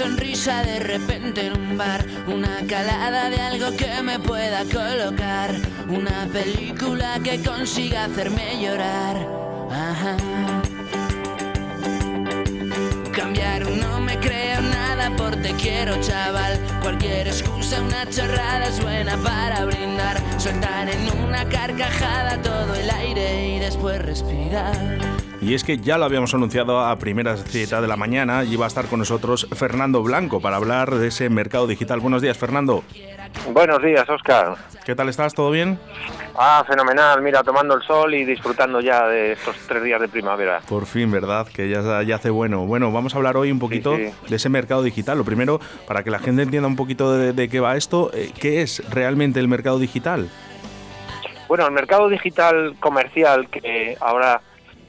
Sonrisa de repente en un bar, una calada de algo que me pueda colocar, una película que consiga hacerme llorar. Ajá. Cambiar no me creo nada por te quiero chaval. Cualquier excusa, una chorrada es buena para brindar. Soltar en una carcajada todo el aire y después respirar y es que ya lo habíamos anunciado a primera cita de la mañana y va a estar con nosotros Fernando Blanco para hablar de ese mercado digital. Buenos días, Fernando. Buenos días, Oscar. ¿Qué tal estás? ¿Todo bien? Ah, fenomenal. Mira, tomando el sol y disfrutando ya de estos tres días de primavera. Por fin, ¿verdad? Que ya, ya hace bueno. Bueno, vamos a hablar hoy un poquito de ese mercado digital. Lo primero, para que la gente entienda un poquito de, qué va esto, eh, ¿qué es realmente el mercado digital? Bueno, el mercado digital comercial, que ahora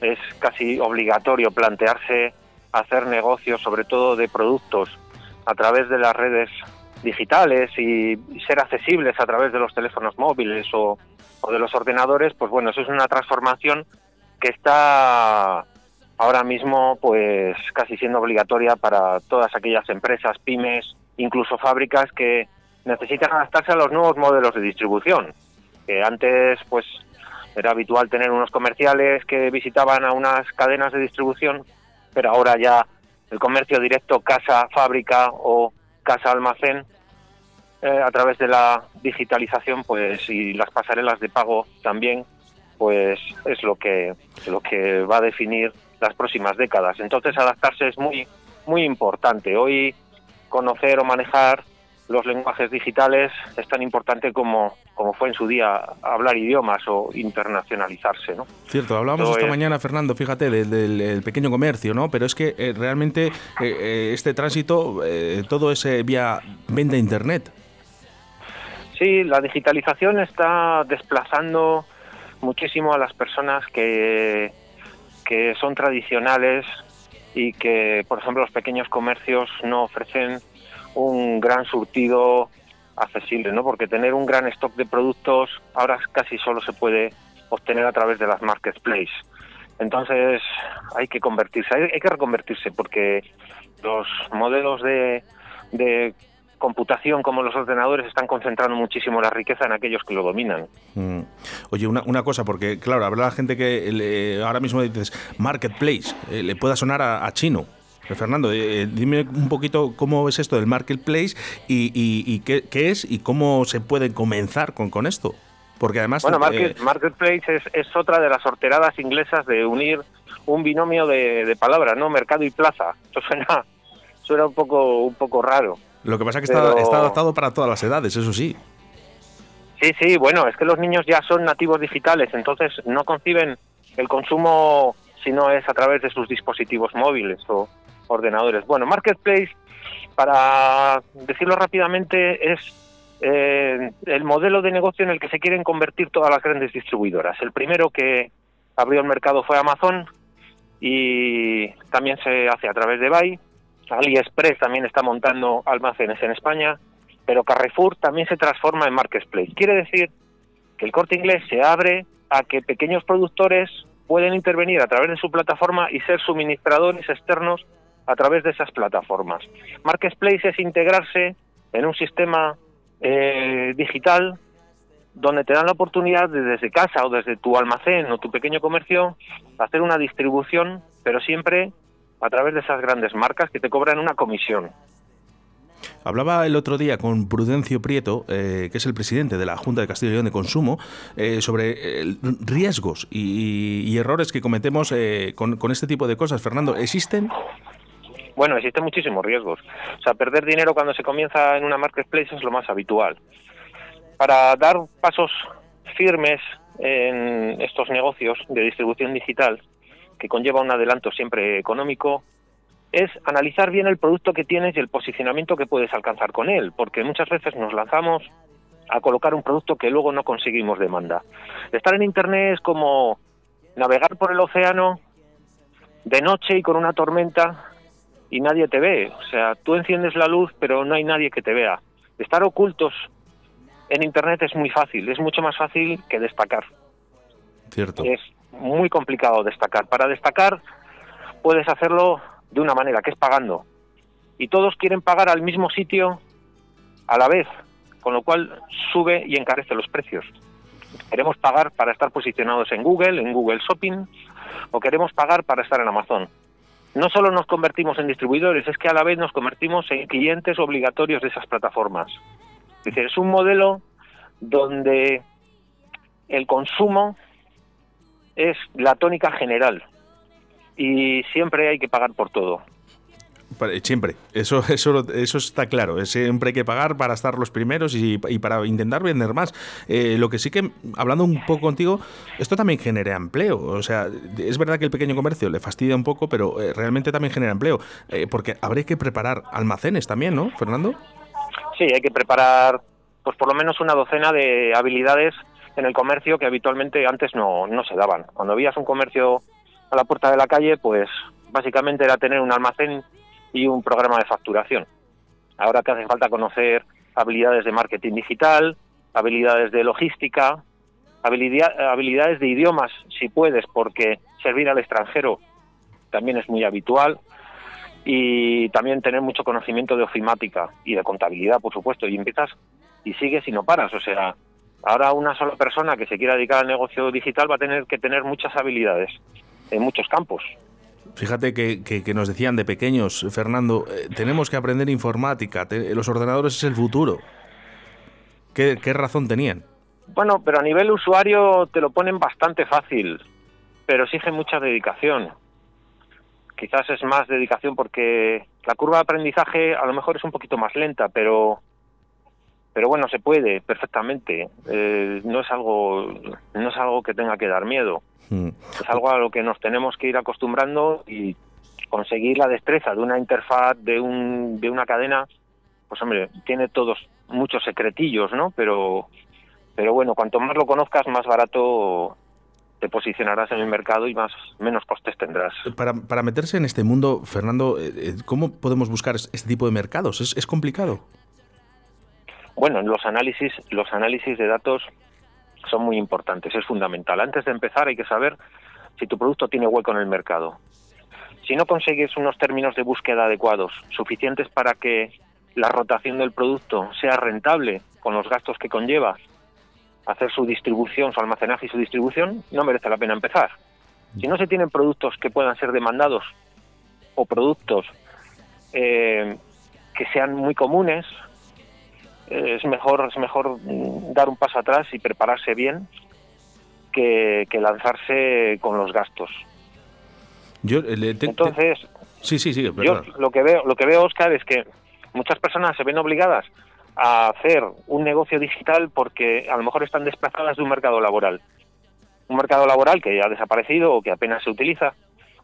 es casi obligatorio plantearse hacer negocios, sobre todo de productos, a través de las redes digitales y ser accesibles a través de los teléfonos móviles o, de los ordenadores, pues bueno, eso es una transformación que está ahora mismo pues casi siendo obligatoria para todas aquellas empresas, pymes, incluso fábricas que necesitan adaptarse a los nuevos modelos de distribución. Que antes pues era habitual tener unos comerciales que visitaban a unas cadenas de distribución, pero ahora ya el comercio directo casa fábrica o casa almacén eh, a través de la digitalización pues y las pasarelas de pago también pues es lo que lo que va a definir las próximas décadas. Entonces adaptarse es muy muy importante. Hoy conocer o manejar los lenguajes digitales es tan importante como, como fue en su día hablar idiomas o internacionalizarse, ¿no? Cierto, hablábamos esta mañana, Fernando, fíjate, del, pequeño comercio, ¿no? Pero es que eh, realmente eh, eh, este tránsito, todo es vía venta internet. Sí, la digitalización está desplazando muchísimo a las personas que, que son tradicionales y que, por ejemplo, los pequeños comercios no ofrecen un gran surtido accesible, ¿no? Porque tener un gran stock de productos ahora casi solo se puede obtener a través de las marketplaces. Entonces hay que convertirse, hay, que reconvertirse porque los modelos de, de computación como los ordenadores están concentrando muchísimo la riqueza en aquellos que lo dominan. Mm. Oye, una, una, cosa, porque claro, habrá gente que ahora mismo dices marketplace, eh, le pueda sonar a chino. Eh, Fernando, eh, dime un poquito cómo es esto del marketplace y, qué, es y cómo se puede comenzar con, con esto. Porque además. Bueno, eh, marketplace es, otra de las sorteradas inglesas de unir un binomio de, palabras, ¿no? Mercado y plaza. Esto suena, suena un, poco, un poco raro. Lo que pasa es que está, está adaptado para todas las edades, eso sí. Sí, sí, bueno, es que los niños ya son nativos digitales, entonces no conciben el consumo si no es a través de sus dispositivos móviles o, ordenadores. Bueno, Marketplace, para decirlo rápidamente, es eh, el modelo de negocio en el que se quieren convertir todas las grandes distribuidoras. El primero que abrió el mercado fue Amazon y también se hace a través de Buy. AliExpress también está montando almacenes en España, pero Carrefour también se transforma en Marketplace. Quiere decir que el corte inglés se abre a que pequeños productores pueden intervenir a través de su plataforma y ser suministradores externos a través de esas plataformas. Marketplace es integrarse en un sistema eh, digital donde te dan la oportunidad de desde casa o desde tu almacén o tu pequeño comercio hacer una distribución, pero siempre a través de esas grandes marcas que te cobran una comisión. Hablaba el otro día con Prudencio Prieto, eh, que es el presidente de la Junta de Castilla y León de Consumo, eh, sobre riesgos y, errores que cometemos con, con, este tipo de cosas. Fernando, ¿existen? Bueno, existen muchísimos riesgos. O sea, perder dinero cuando se comienza en una marketplace es lo más habitual. Para dar pasos firmes en estos negocios de distribución digital, que conlleva un adelanto siempre económico, es analizar bien el producto que tienes y el posicionamiento que puedes alcanzar con él, porque muchas veces nos lanzamos a colocar un producto que luego no conseguimos demanda. Estar en Internet es como navegar por el océano de noche y con una tormenta y nadie te ve. O sea, tú enciendes la luz, pero no hay nadie que te vea. Estar ocultos en Internet es muy fácil, es mucho más fácil que destacar. Cierto. Es muy complicado destacar. Para destacar puedes hacerlo de una manera, que es pagando. y todos quieren pagar al mismo sitio a la vez, con lo cual sube y encarece los precios. Queremos pagar para estar posicionados en Google, en Google Shopping, o queremos pagar para estar en Amazon. No solo nos convertimos en distribuidores, es que a la vez nos convertimos en clientes obligatorios de esas plataformas. Es decir, es un modelo donde el consumo es la tónica general y siempre hay que pagar por todo. Siempre, eso, eso, eso está claro. Siempre hay que pagar para estar los primeros y, para intentar vender más. Eh, lo que sí que, hablando un poco contigo, esto también genera empleo. O sea, es verdad que el pequeño comercio le fastidia un poco, pero eh, realmente también genera empleo. Eh, porque habría que preparar almacenes también, ¿no, Fernando? Sí, hay que preparar, pues por lo menos una docena de habilidades en el comercio que habitualmente antes no, no se daban. Cuando veías un comercio a la puerta de la calle, pues básicamente era tener un almacén y un programa de facturación. Ahora te hace falta conocer habilidades de marketing digital, habilidades de logística, habilidades de idiomas, si puedes, porque servir al extranjero también es muy habitual, y también tener mucho conocimiento de ofimática y de contabilidad, por supuesto, y empiezas y sigues y no paras. O sea, ahora una sola persona que se quiera dedicar al negocio digital va a tener que tener muchas habilidades en muchos campos. Fíjate que, nos decían de pequeños, Fernando, eh, tenemos que aprender informática, los ordenadores es el futuro. ¿Qué, razón tenían? Bueno, pero a nivel usuario te lo ponen bastante fácil, pero exige mucha dedicación. Quizás es más dedicación porque la curva de aprendizaje a lo mejor es un poquito más lenta, pero pero bueno se puede perfectamente. Eh, no es algo no es algo que tenga que dar miedo. Mm. Es algo a lo que nos tenemos que ir acostumbrando y conseguir la destreza de una interfaz, de, un, de una cadena, pues hombre, tiene todos muchos secretillos, ¿no? Pero, pero bueno, cuanto más lo conozcas, más barato te posicionarás en el mercado y más menos costes tendrás. Para, para meterse en este mundo, Fernando, eh, eh, ¿cómo podemos buscar este tipo de mercados? ¿Es, es complicado? Bueno, los análisis, los análisis de datos son muy importantes, es fundamental. Antes de empezar hay que saber si tu producto tiene hueco en el mercado. Si no consigues unos términos de búsqueda adecuados, suficientes para que la rotación del producto sea rentable con los gastos que conlleva hacer su distribución, su almacenaje y su distribución, no merece la pena empezar. Si no se tienen productos que puedan ser demandados o productos eh, que sean muy comunes, es mejor es mejor dar un paso atrás y prepararse bien que, lanzarse con los gastos. Yo eh, Entonces, sí, sí, sí, yo lo que veo lo que veo Oscar es que muchas personas se ven obligadas a hacer un negocio digital porque a lo mejor están desplazadas de un mercado laboral. Un mercado laboral que ya ha desaparecido o que apenas se utiliza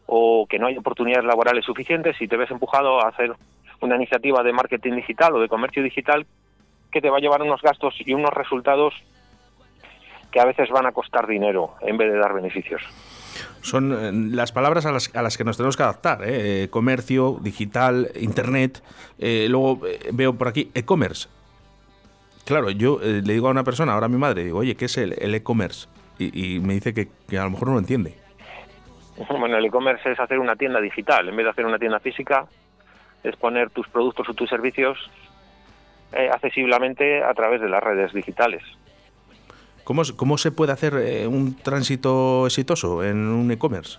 o que no hay oportunidades laborales suficientes y te ves empujado a hacer una iniciativa de marketing digital o de comercio digital que te va a llevar unos gastos y unos resultados que a veces van a costar dinero en vez de dar beneficios. Son eh, las palabras a las, a las, que nos tenemos que adaptar. ¿eh? Eh, comercio, digital, internet. luego veo por aquí e-commerce. Claro, yo le digo a una persona, ahora a mi madre, digo, oye, ¿qué es el e-commerce? y, me dice que, que, a lo mejor no lo entiende. Bueno, el e-commerce es hacer una tienda digital. En vez de hacer una tienda física, es poner tus productos o tus servicios eh, accesiblemente a través de las redes digitales. ¿Cómo, cómo se puede hacer eh, un tránsito exitoso en un e-commerce?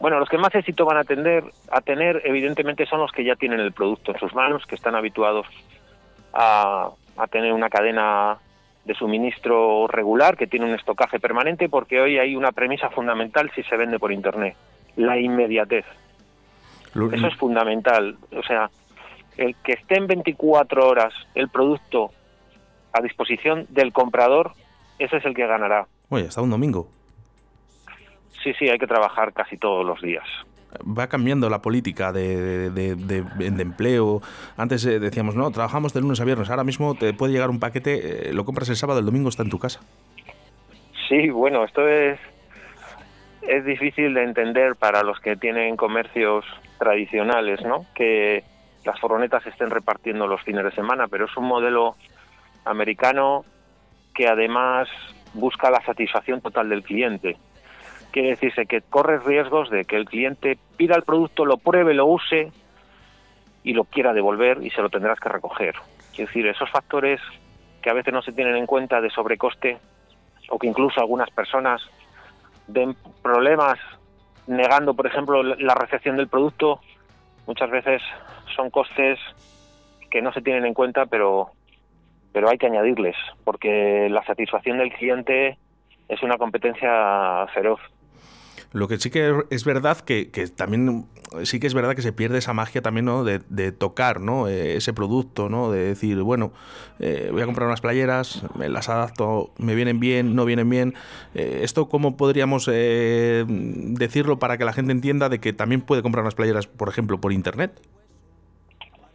Bueno, los que más éxito van a, tener, a tener, evidentemente, son los que ya tienen el producto en sus manos, que están habituados a, a tener una cadena de suministro regular, que tiene un estocaje permanente, porque hoy hay una premisa fundamental si se vende por Internet, la inmediatez. Eso es fundamental. O sea, el que esté en 24 horas el producto a disposición del comprador, ese es el que ganará. Oye, hasta un domingo. Sí, sí, hay que trabajar casi todos los días. Va cambiando la política de, empleo. Antes eh, decíamos, no, trabajamos de lunes a viernes. Ahora mismo te puede llegar un paquete, eh, lo compras el sábado, el domingo está en tu casa. Sí, bueno, esto es, es difícil de entender para los que tienen comercios tradicionales, ¿no? Que las furgonetas estén repartiendo los fines de semana, pero es un modelo americano que además busca la satisfacción total del cliente. Quiere decirse que corres riesgos de que el cliente pida el producto, lo pruebe, lo use y lo quiera devolver y se lo tendrás que recoger. Es decir, esos factores que a veces no se tienen en cuenta de sobrecoste o que incluso algunas personas den problemas negando, por ejemplo, la recepción del producto, muchas veces son costes que no se tienen en cuenta, pero pero hay que añadirles, porque la satisfacción del cliente es una competencia feroz. Lo que sí que es verdad que, también sí que es verdad que se pierde esa magia también ¿no? de, tocar ¿no? Eh, ese producto, ¿no? de decir, bueno, eh, voy a comprar unas playeras, me las adapto, me vienen bien, no vienen bien. Eh, ¿Esto cómo podríamos decirlo para que la gente entienda de que también puede comprar unas playeras, por ejemplo, por internet?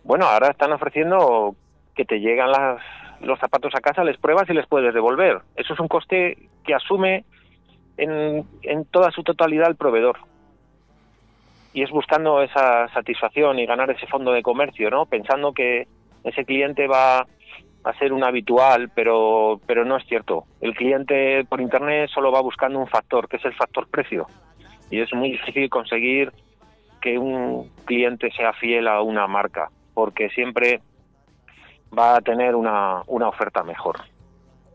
Bueno, ahora están ofreciendo que te llegan las, los zapatos a casa, les pruebas y les puedes devolver. Eso es un coste que asume en, en toda su totalidad el proveedor. Y es buscando esa satisfacción y ganar ese fondo de comercio, ¿no? Pensando que ese cliente va a ser un habitual, pero, pero no es cierto. El cliente por Internet solo va buscando un factor, que es el factor precio. Y es muy difícil conseguir que un cliente sea fiel a una marca, porque siempre va a tener una, una oferta mejor.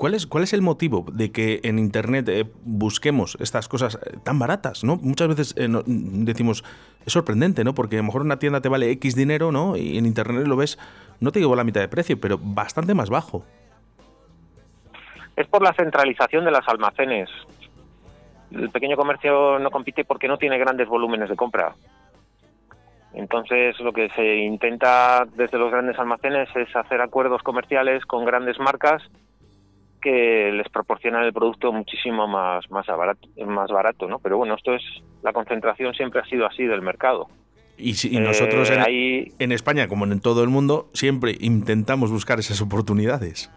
¿Cuál es, ¿Cuál es el motivo de que en Internet eh, busquemos estas cosas eh, tan baratas? ¿no? Muchas veces eh, decimos, es sorprendente, ¿no? Porque a lo mejor una tienda te vale X dinero, ¿no? Y en Internet lo ves, no te digo la mitad de precio, pero bastante más bajo. Es por la centralización de los almacenes. El pequeño comercio no compite porque no tiene grandes volúmenes de compra. Entonces, lo que se intenta desde los grandes almacenes es hacer acuerdos comerciales con grandes marcas que les proporcionan el producto muchísimo más más barato, más barato, ¿no? Pero bueno, esto es la concentración siempre ha sido así del mercado. Y, si, nosotros eh, en, en España, como en todo el mundo, siempre intentamos buscar esas oportunidades.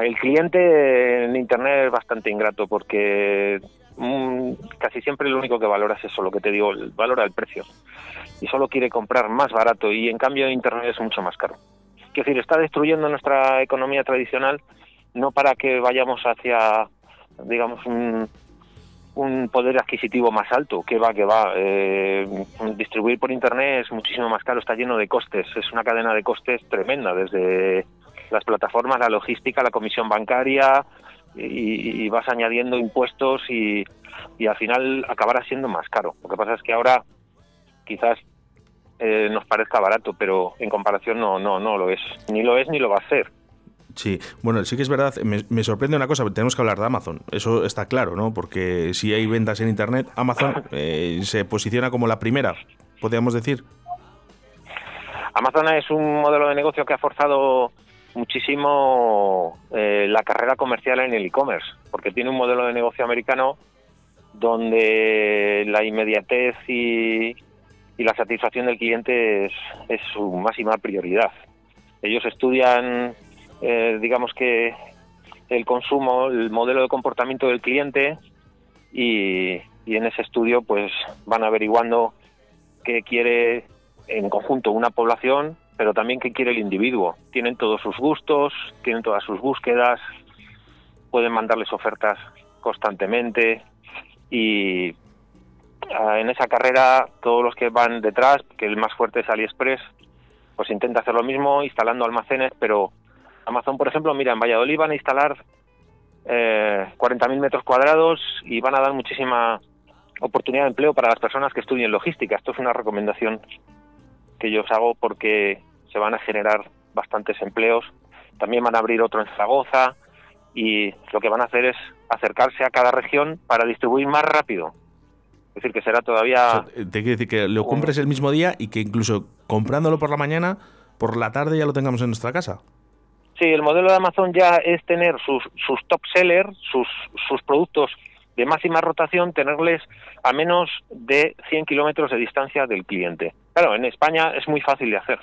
El cliente en Internet es bastante ingrato porque Mm, casi siempre lo único que valora es eso, lo que te digo, valora el precio. Y solo quiere comprar más barato y en cambio Internet es mucho más caro. Es decir, está destruyendo nuestra economía tradicional no para que vayamos hacia, digamos, un, un poder adquisitivo más alto, que va, que va. Eh, distribuir por Internet es muchísimo más caro, está lleno de costes, es una cadena de costes tremenda, desde las plataformas, la logística, la comisión bancaria, y, vas añadiendo impuestos y, y, al final acabará siendo más caro. Lo que pasa es que ahora quizás eh, nos parezca barato, pero en comparación no, no, no lo es. Ni lo es ni lo va a ser. Sí, bueno, sí que es verdad, me, sorprende una cosa, tenemos que hablar de Amazon, eso está claro, ¿no? Porque si hay ventas en Internet, Amazon eh, se posiciona como la primera, podríamos decir. Amazon es un modelo de negocio que ha forzado muchísimo eh, la carrera comercial en el e-commerce, porque tiene un modelo de negocio americano donde la inmediatez y, la satisfacción del cliente es, su máxima prioridad. Ellos estudian, eh, digamos que, el consumo, el modelo de comportamiento del cliente y, y en ese estudio pues van averiguando qué quiere en conjunto una población pero también qué quiere el individuo. Tienen todos sus gustos, tienen todas sus búsquedas, pueden mandarles ofertas constantemente y en esa carrera todos los que van detrás, que el más fuerte es AliExpress, pues intenta hacer lo mismo instalando almacenes, pero Amazon, por ejemplo, mira, en Valladolid van a instalar eh, 40.000 metros cuadrados y van a dar muchísima oportunidad de empleo para las personas que estudien logística. Esto es una recomendación que yo os hago porque se van a generar bastantes empleos. También van a abrir otro en Zaragoza y lo que van a hacer es acercarse a cada región para distribuir más rápido. Es decir, que será todavía... te quiere decir que lo compres el mismo día y que incluso comprándolo por la mañana, por la tarde ya lo tengamos en nuestra casa. Sí, el modelo de Amazon ya es tener sus, sus top sellers, sus, sus productos de máxima rotación, tenerles a menos de 100 kilómetros de distancia del cliente. Claro, en España es muy fácil de hacer,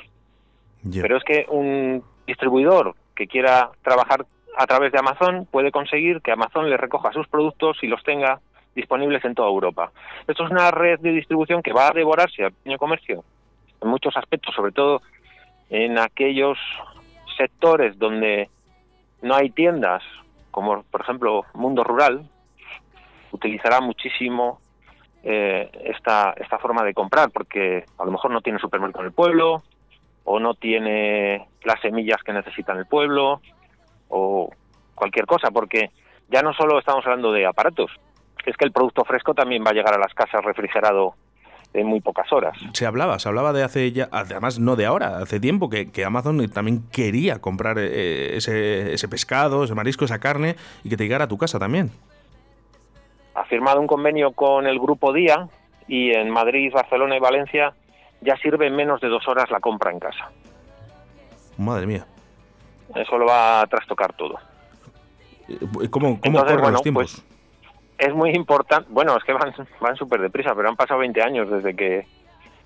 pero es que un distribuidor que quiera trabajar a través de Amazon puede conseguir que Amazon le recoja sus productos y los tenga disponibles en toda Europa. Esto es una red de distribución que va a devorarse al pequeño comercio en muchos aspectos, sobre todo en aquellos sectores donde no hay tiendas, como por ejemplo mundo rural, utilizará muchísimo eh, esta, esta forma de comprar, porque a lo mejor no tiene supermercado en el pueblo, o no tiene las semillas que necesita en el pueblo, o cualquier cosa, porque ya no solo estamos hablando de aparatos, es que el producto fresco también va a llegar a las casas refrigerado en muy pocas horas. Se hablaba, se hablaba de hace ya, además no de ahora, hace tiempo que, Amazon también quería comprar eh, ese, ese pescado, ese marisco, esa carne y que te llegara a tu casa también. Ha firmado un convenio con el Grupo Día y en Madrid, Barcelona y Valencia ya sirve en menos de dos horas la compra en casa. Madre mía. Eso lo va a trastocar todo. Eh, ¿Cómo, cómo corren los tiempos? Pues, es muy importante. Bueno, es que van, van súper deprisa, pero han pasado 20 años desde que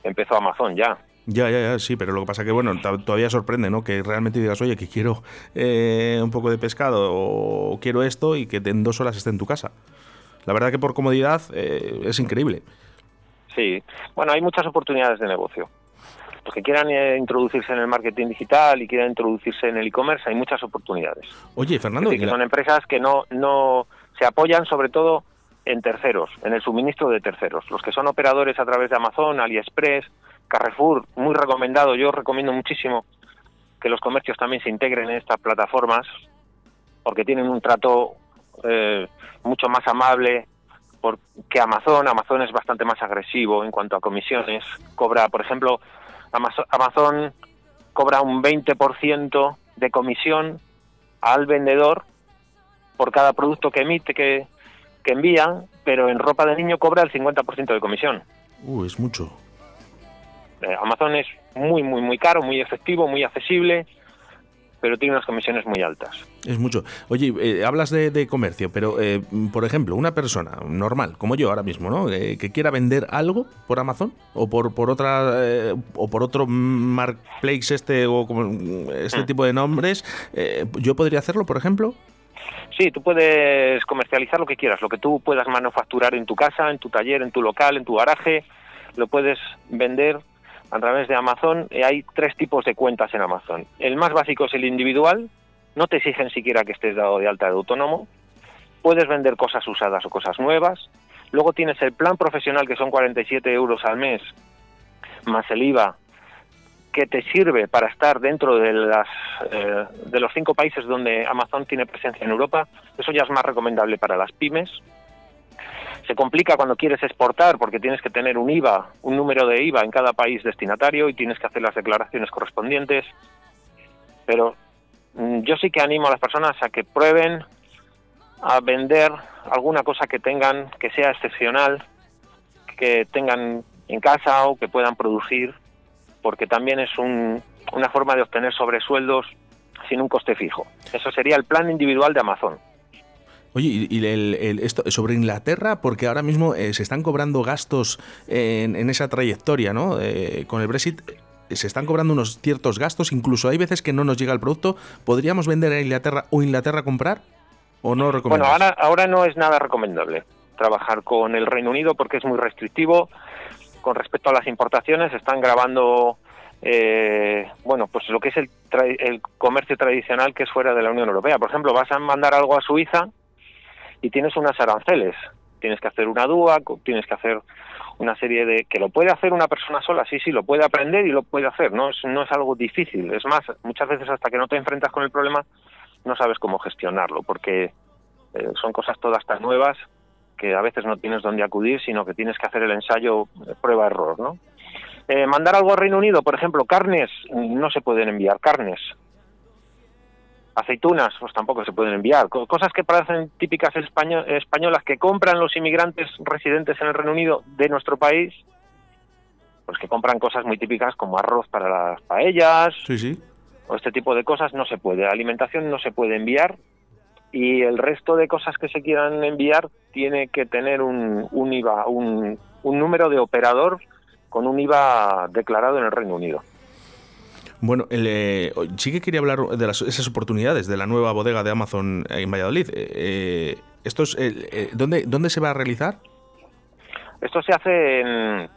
empezó Amazon ya. Ya, ya, ya, sí, pero lo que pasa que, bueno, todavía sorprende, ¿no? Que realmente digas, oye, que quiero eh, un poco de pescado o quiero esto y que en dos horas esté en tu casa. La verdad que por comodidad eh, es increíble. Sí, bueno, hay muchas oportunidades de negocio. Los que quieran eh, introducirse en el marketing digital y quieran introducirse en el e-commerce, hay muchas oportunidades. Oye, Fernando... que son empresas que no, no se apoyan sobre todo en terceros, en el suministro de terceros. Los que son operadores a través de Amazon, AliExpress, Carrefour, muy recomendado. Yo recomiendo muchísimo que los comercios también se integren en estas plataformas porque tienen un trato eh, mucho más amable que Amazon. Amazon es bastante más agresivo en cuanto a comisiones. Cobra, por ejemplo, Amazon, cobra un 20% de comisión al vendedor por cada producto que emite, que, que envía, pero en ropa de niño cobra el 50% de comisión. Uh, es mucho. Eh, Amazon es muy, muy, muy caro, muy efectivo, muy accesible, pero tiene unas comisiones muy altas. Es mucho. Oye, eh, hablas de, comercio, pero eh, por ejemplo, una persona normal, como yo ahora mismo, ¿no? que quiera vender algo por Amazon o por, por otra o por otro marketplace este o como este mm. tipo de nombres, yo podría hacerlo, por ejemplo. Sí, tú puedes comercializar lo que quieras, lo que tú puedas manufacturar en tu casa, en tu taller, en tu local, en tu garaje, lo puedes vender a través de Amazon. Hay tres tipos de cuentas en Amazon. El más básico es el individual, no te exigen siquiera que estés dado de alta de autónomo. Puedes vender cosas usadas o cosas nuevas. Luego tienes el plan profesional que son 47 euros al mes, más el IVA que te sirve para estar dentro de, las, eh, de los cinco países donde Amazon tiene presencia en Europa, eso ya es más recomendable para las pymes. Se complica cuando quieres exportar porque tienes que tener un IVA, un número de IVA en cada país destinatario y tienes que hacer las declaraciones correspondientes. Pero mm, yo sí que animo a las personas a que prueben a vender alguna cosa que tengan, que sea excepcional, que tengan en casa o que puedan producir porque también es una forma de obtener sobresueldos sin un coste fijo. Eso sería el plan individual de Amazon. Oye, y el, esto, sobre Inglaterra, porque ahora mismo eh, se están cobrando gastos en, esa trayectoria, ¿no? Eh, con el Brexit eh, se están cobrando unos ciertos gastos, incluso hay veces que no nos llega el producto. ¿Podríamos vender a Inglaterra o Inglaterra comprar? ¿O no Bueno, ahora, ahora no es nada recomendable trabajar con el Reino Unido porque es muy restrictivo con respecto a las importaciones están grabando eh, bueno pues lo que es el, el comercio tradicional que es fuera de la Unión Europea. Por ejemplo vas a mandar algo a Suiza y tienes unas aranceles. Tienes que hacer una DUA tienes que hacer una serie de que lo puede hacer una persona sola sí sí lo puede aprender y lo puede hacer. No es no es algo difícil. Es más muchas veces hasta que no te enfrentas con el problema no sabes cómo gestionarlo porque eh, son cosas todas tan nuevas que a veces no tienes dónde acudir, sino que tienes que hacer el ensayo prueba-error, ¿no? Eh, mandar algo al Reino Unido, por ejemplo, carnes, no se pueden enviar carnes. Aceitunas, pues tampoco se pueden enviar. Cosas que parecen típicas españolas que compran los inmigrantes residentes en el Reino Unido de nuestro país, pues que compran cosas muy típicas como arroz para las paellas, sí, sí. o este tipo de cosas no se puede. La alimentación no se puede enviar y el resto de cosas que se quieran enviar tiene que tener un, un IVA, un, un número de operador con un IVA declarado en el Reino Unido. Bueno, eh, sí que quería hablar de esas oportunidades de la nueva bodega de Amazon en Valladolid. Eh, eh ¿esto es, eh, ¿dónde, ¿Dónde se va a realizar? Esto se hace en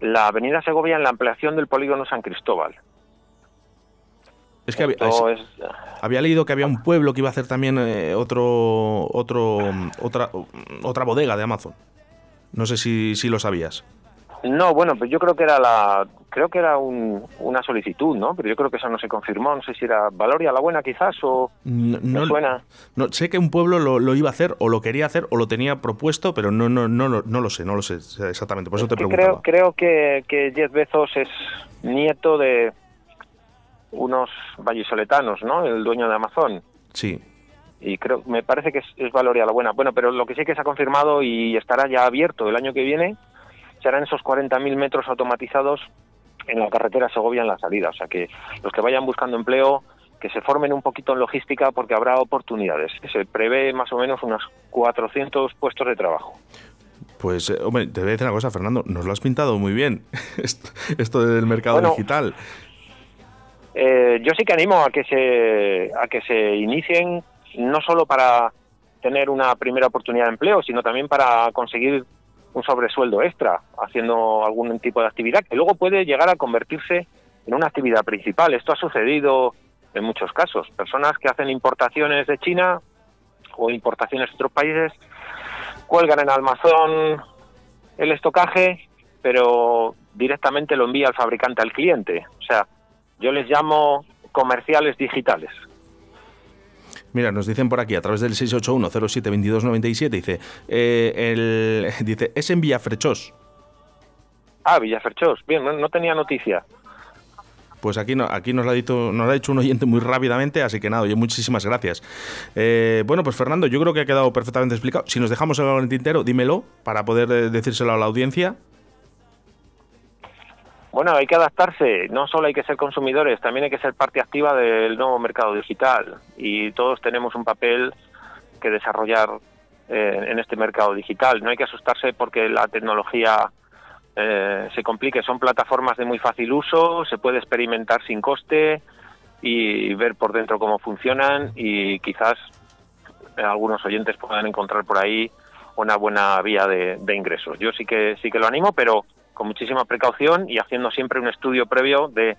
la Avenida Segovia, en la ampliación del polígono San Cristóbal. Es que había, leído que había un pueblo que iba a hacer también eh, otro, otro, otra, otra bodega de Amazon. No sé si, si lo sabías. No, bueno, pues yo creo que era la, creo que era una solicitud, ¿no? Pero yo creo que eso no se confirmó. No sé si era Valoria la Buena, quizás, o no, suena. No, sé que un pueblo lo, iba a hacer, o lo quería hacer, o lo tenía propuesto, pero no, no, no, no, lo sé, no lo sé exactamente. Por eso te preguntaba. Creo, creo que, que Jeff Bezos es nieto de unos vallisoletanos, ¿no? El dueño de Amazon. Sí. Y creo, me parece que es, es Valoria la Buena. Bueno, pero lo que sí que se ha confirmado y estará ya abierto el año que viene serán esos 40.000 metros automatizados en la carretera Segovia en la salida. O sea que los que vayan buscando empleo, que se formen un poquito en logística porque habrá oportunidades. Se prevé más o menos unos 400 puestos de trabajo. Pues, eh, hombre, te voy a decir una cosa, Fernando, nos lo has pintado muy bien, esto, del mercado digital. Eh, yo sí que animo a que se a que se inicien no solo para tener una primera oportunidad de empleo, sino también para conseguir un sobresueldo extra haciendo algún tipo de actividad que luego puede llegar a convertirse en una actividad principal. Esto ha sucedido en muchos casos. Personas que hacen importaciones de China o importaciones de otros países cuelgan en almazón el estocaje, pero directamente lo envía al fabricante al cliente. O sea, yo les llamo comerciales digitales. Mira, nos dicen por aquí, a través del 681-07-2297, dice, eh, el, dice, es en Villafrechós. Ah, Villafrechós, bien, no, tenía noticia. Pues aquí, no, aquí nos, lo ha dicho, nos ha dicho un oyente muy rápidamente, así que nada, oye, muchísimas gracias. Eh, bueno, pues Fernando, yo creo que ha quedado perfectamente explicado. Si nos dejamos algo en el tintero, dímelo para poder eh, decírselo a la audiencia. Bueno, hay que adaptarse, no solo hay que ser consumidores, también hay que ser parte activa del nuevo mercado digital y todos tenemos un papel que desarrollar eh, en este mercado digital. No hay que asustarse porque la tecnología eh, se complique, son plataformas de muy fácil uso, se puede experimentar sin coste y ver por dentro cómo funcionan y quizás algunos oyentes puedan encontrar por ahí una buena vía de, de ingresos. Yo sí que sí que lo animo, pero con muchísima precaución y haciendo siempre un estudio previo de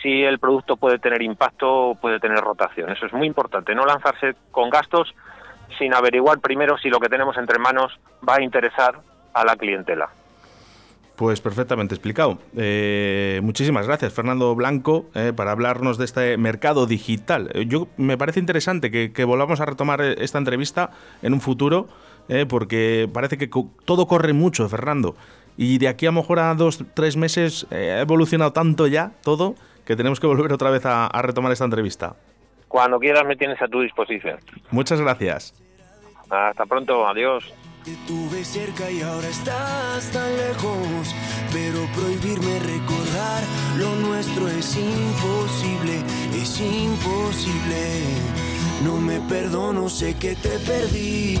si el producto puede tener impacto o puede tener rotación. Eso es muy importante, no lanzarse con gastos sin averiguar primero si lo que tenemos entre manos va a interesar a la clientela. Pues perfectamente explicado. Eh, muchísimas gracias, Fernando Blanco, eh, para hablarnos de este mercado digital. Eh, yo me parece interesante que, que volvamos a retomar esta entrevista en un futuro, porque parece que todo corre mucho, Fernando. Y de aquí a lo mejor a dos, tres meses eh, ha evolucionado tanto ya todo que tenemos que volver otra vez a, retomar esta entrevista. Cuando quieras me tienes a tu disposición. Muchas gracias. Hasta pronto, adiós. Te tuve cerca y ahora estás tan lejos, pero prohibirme recordar lo nuestro es imposible, es imposible. No me perdono, sé que te perdí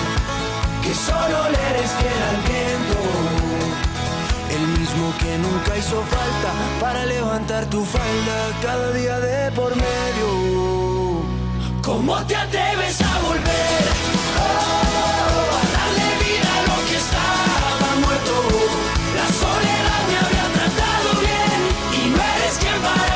que solo le eres fiel al viento. El mismo que nunca hizo falta para levantar tu falda cada día de por medio. ¿Cómo te atreves a volver? Oh, a darle vida a lo que estaba muerto. La soledad me había tratado bien y no eres quien para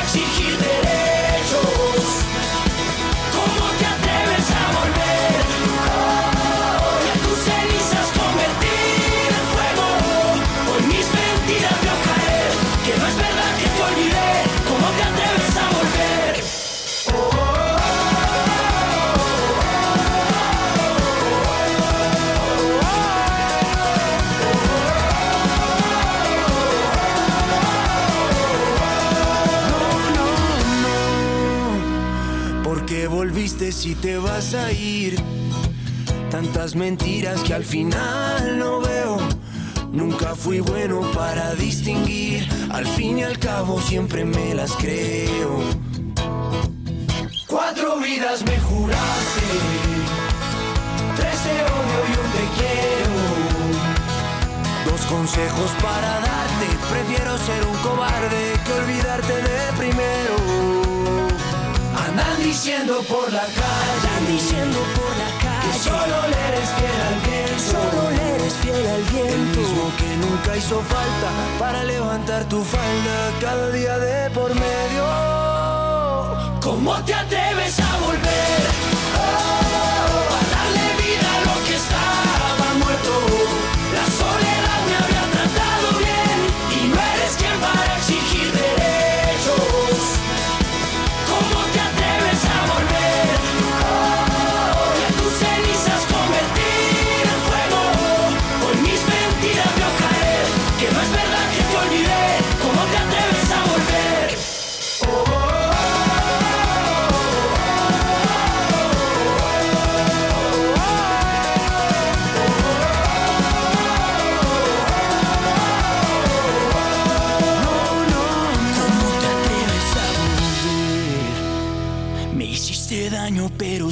si te vas a ir. Tantas mentiras que al final no veo. Nunca fui bueno para distinguir. Al fin y al cabo siempre me las creo. Cuatro vidas me juraste. Tres te odio y un te quiero. Dos consejos para darte, prefiero ser un cobarde que olvidarte de primero. Andan diciendo por la calle, Andan diciendo por la que calle solo le eres fiel al viento. Solo le eres fiel al viento que nunca hizo falta para levantar tu falda cada día de por medio. ¿Cómo te atreves a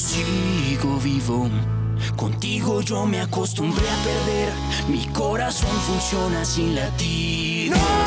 sigo vivo. Contigo yo me acostumbré a perder. Mi corazón funciona sin latir. ¡No!